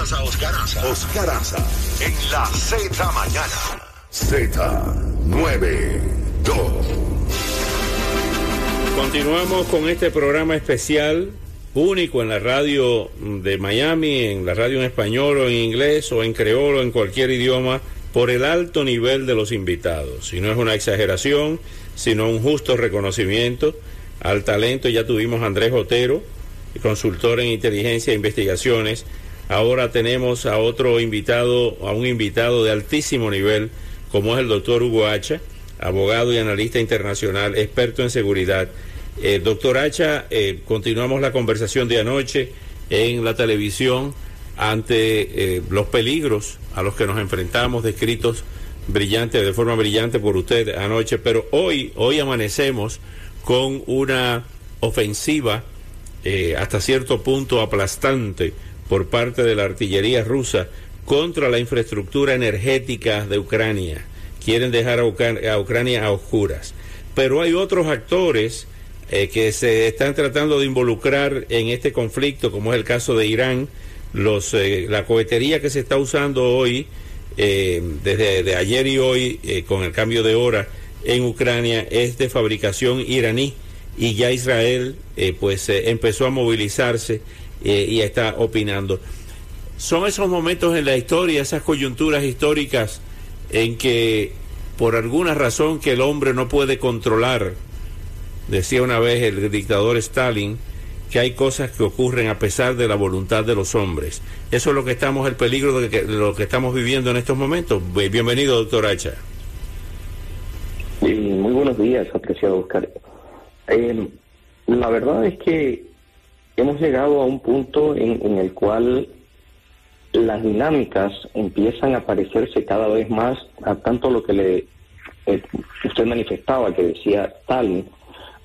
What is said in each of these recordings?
Escuchas a Oscar Aza. Oscar Aza en la Z mañana. Z92. Continuamos con este programa especial, único en la radio de Miami, en la radio en español o en inglés o en creolo, en cualquier idioma, por el alto nivel de los invitados. Y no es una exageración, sino un justo reconocimiento al talento. Ya tuvimos a Andrés Otero, consultor en inteligencia e investigaciones. Ahora tenemos a otro invitado, a un invitado de altísimo nivel, como es el doctor Hugo Hacha, abogado y analista internacional, experto en seguridad. Eh, doctor Hacha, eh, continuamos la conversación de anoche en la televisión ante eh, los peligros a los que nos enfrentamos, descritos brillante, de forma brillante por usted anoche, pero hoy, hoy amanecemos con una ofensiva hasta cierto punto aplastante por parte de la artillería rusa contra la infraestructura energética de Ucrania. Quieren dejar a, Ucrania a oscuras. Pero hay otros actores eh, que se están tratando de involucrar en este conflicto, como es el caso de Irán. Los, eh, la cohetería que se está usando hoy, desde ayer y hoy, con el cambio de hora, en Ucrania es de fabricación iraní y ya Israel eh, pues eh, empezó a movilizarse eh, y está opinando. Son esos momentos en la historia, esas coyunturas históricas en que por alguna razón que el hombre no puede controlar, decía una vez el dictador Stalin, que hay cosas que ocurren a pesar de la voluntad de los hombres. Eso es lo que estamos, el peligro de, lo que estamos viviendo en estos momentos. Bienvenido, doctor Hacha muy buenos días, apreciado Oscar. Eh, la verdad es que hemos llegado a un punto en, el cual las dinámicas empiezan a parecerse cada vez más a tanto lo que le eh, usted manifestaba, que decía Stalin,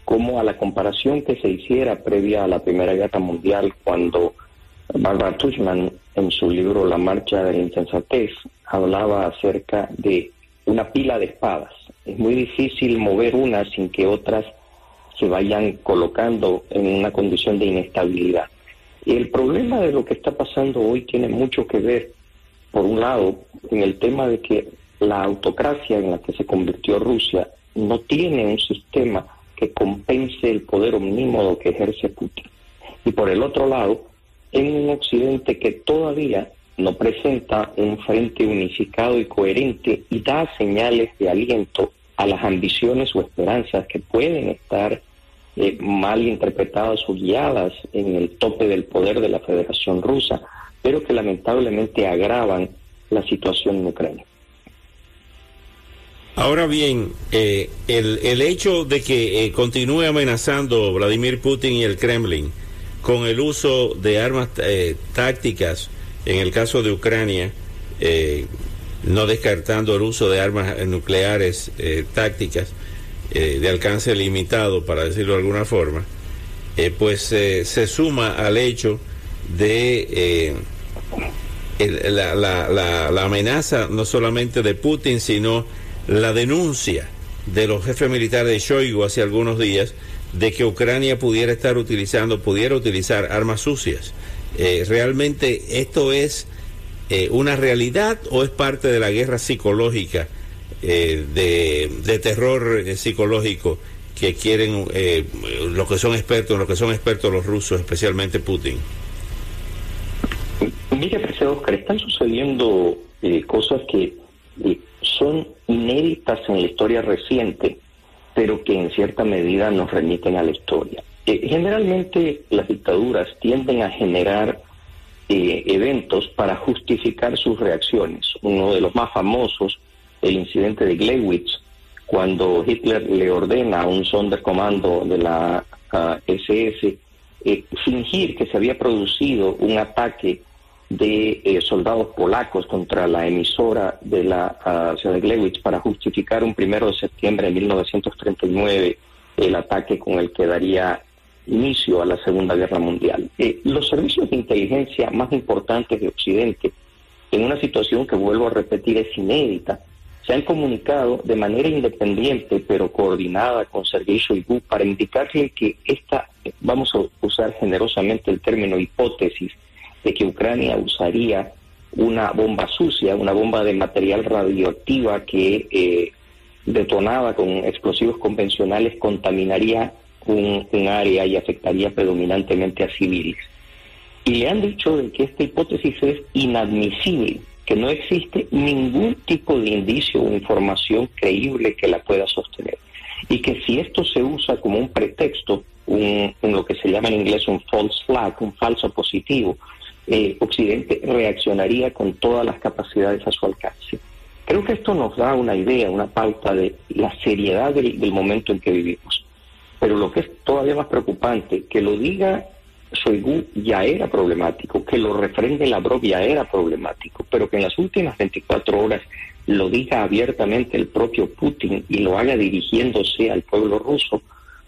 como a la comparación que se hiciera previa a la Primera Guerra Mundial, cuando Barbara Tuchman, en su libro La Marcha de la Insensatez, hablaba acerca de una pila de espadas. Es muy difícil mover una sin que otras se vayan colocando en una condición de inestabilidad. Y el problema de lo que está pasando hoy tiene mucho que ver, por un lado, en el tema de que la autocracia en la que se convirtió Rusia no tiene un sistema que compense el poder omnímodo que ejerce Putin. Y por el otro lado, en un occidente que todavía no presenta un frente unificado y coherente y da señales de aliento a las ambiciones o esperanzas que pueden estar eh, mal interpretadas o guiadas en el tope del poder de la Federación Rusa, pero que lamentablemente agravan la situación en Ucrania. Ahora bien, eh, el, el, hecho de que eh, continúe amenazando Vladimir Putin y el Kremlin con el uso de armas tácticas en el caso de Ucrania, eh, no descartando el uso de armas nucleares eh, tácticas eh, de alcance limitado, para decirlo de alguna forma, pues se suma al hecho de la, la, amenaza no solamente de Putin, sino la denuncia de los jefes militares de Shoigu hace algunos días de que Ucrania pudiera estar utilizando, pudiera utilizar armas sucias. Eh, ¿realmente esto es eh, una realidad o es parte de la guerra psicológica, eh, de, terror psicológico que quieren los que son expertos, los que son expertos los rusos, especialmente Putin? Profesor Oscar, están sucediendo cosas que son inéditas en la historia reciente, pero que en cierta medida nos remiten a la historia. Eh, generalmente las dictaduras tienden a generar eh, eventos para justificar sus reacciones. Uno de los más famosos, el incidente de Gleiwitz, cuando Hitler le ordena a un sonderkommando de la SS eh, fingir que se había producido un ataque de eh, soldados polacos contra la emisora de la uh, ciudad de Glewitz para justificar un primero de septiembre de 1939 el ataque con el que daría inicio a la Segunda Guerra Mundial. Eh, los servicios de inteligencia más importantes de Occidente, en una situación que vuelvo a repetir es inédita, se han comunicado de manera independiente pero coordinada con Sergei Shoigu para indicarle que esta, vamos a usar generosamente el término hipótesis, de que Ucrania usaría una bomba sucia, una bomba de material radioactiva que eh, detonada con explosivos convencionales contaminaría un, área y afectaría predominantemente a civiles. Y le han dicho de que esta hipótesis es inadmisible, que no existe ningún tipo de indicio o información creíble que la pueda sostener. Y que si esto se usa como un pretexto, un, lo que se llama en inglés un false flag, un falso positivo, eh, Occidente reaccionaría con todas las capacidades a su alcance. Creo que esto nos da una idea, una pauta de la seriedad del, momento en que vivimos. Pero lo que es todavía más preocupante, que lo diga Shoigu ya era problemático, que lo refrende Lavrov ya era problemático, pero que en las últimas 24 horas lo diga abiertamente el propio Putin y lo haga dirigiéndose al pueblo ruso,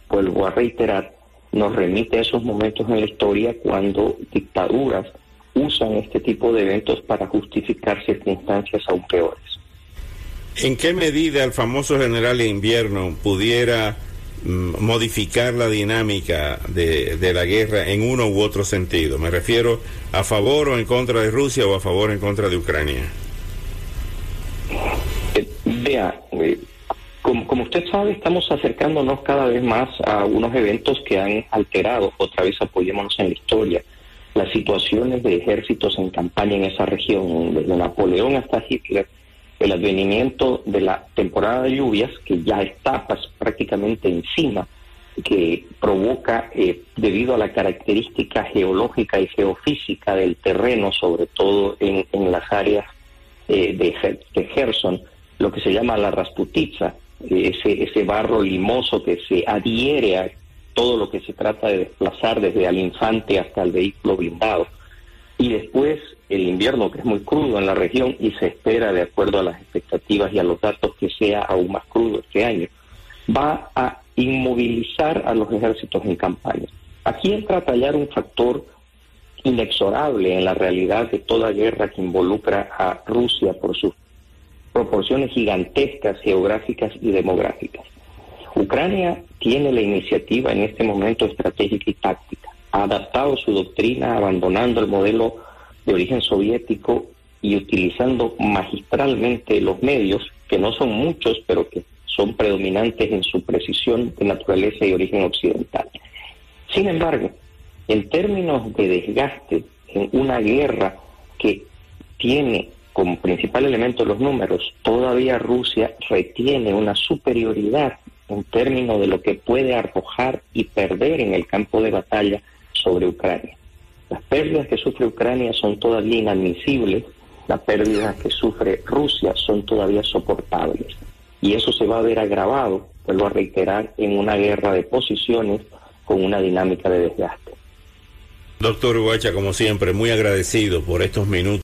vuelvo a reiterar, nos remite a esos momentos en la historia cuando dictaduras usan este tipo de eventos para justificar circunstancias aún peores. ¿En qué medida el famoso general invierno pudiera modificar la dinámica de, de, la guerra en uno u otro sentido? Me refiero a favor o en contra de Rusia o a favor o en contra de Ucrania. Eh, vea, eh, como, como, usted sabe, estamos acercándonos cada vez más a unos eventos que han alterado, otra vez apoyémonos en la historia, las situaciones de ejércitos en campaña en esa región, desde Napoleón hasta Hitler, el advenimiento de la temporada de lluvias, que ya está prácticamente encima, que provoca, eh, debido a la característica geológica y geofísica del terreno, sobre todo en, las áreas eh, de, de Gerson, lo que se llama la rasputiza, ese, ese barro limoso que se adhiere a todo lo que se trata de desplazar desde al infante hasta el vehículo blindado. Y después el invierno, que es muy crudo en la región y se espera, de acuerdo a las expectativas y a los datos, que sea aún más crudo este año, va a inmovilizar a los ejércitos en campaña. Aquí entra a tallar un factor inexorable en la realidad de toda guerra que involucra a Rusia por sus proporciones gigantescas geográficas y demográficas. Ucrania tiene la iniciativa en este momento estratégica y táctica. Ha adaptado su doctrina abandonando el modelo de origen soviético y utilizando magistralmente los medios, que no son muchos, pero que son predominantes en su precisión de naturaleza y origen occidental. Sin embargo, en términos de desgaste en una guerra que tiene como principal elemento los números, todavía Rusia retiene una superioridad en términos de lo que puede arrojar y perder en el campo de batalla sobre Ucrania. Las pérdidas que sufre Ucrania son todavía inadmisibles, las pérdidas que sufre Rusia son todavía soportables. Y eso se va a ver agravado, vuelvo a reiterar, en una guerra de posiciones con una dinámica de desgaste. Doctor Ubacha, como siempre, muy agradecido por estos minutos.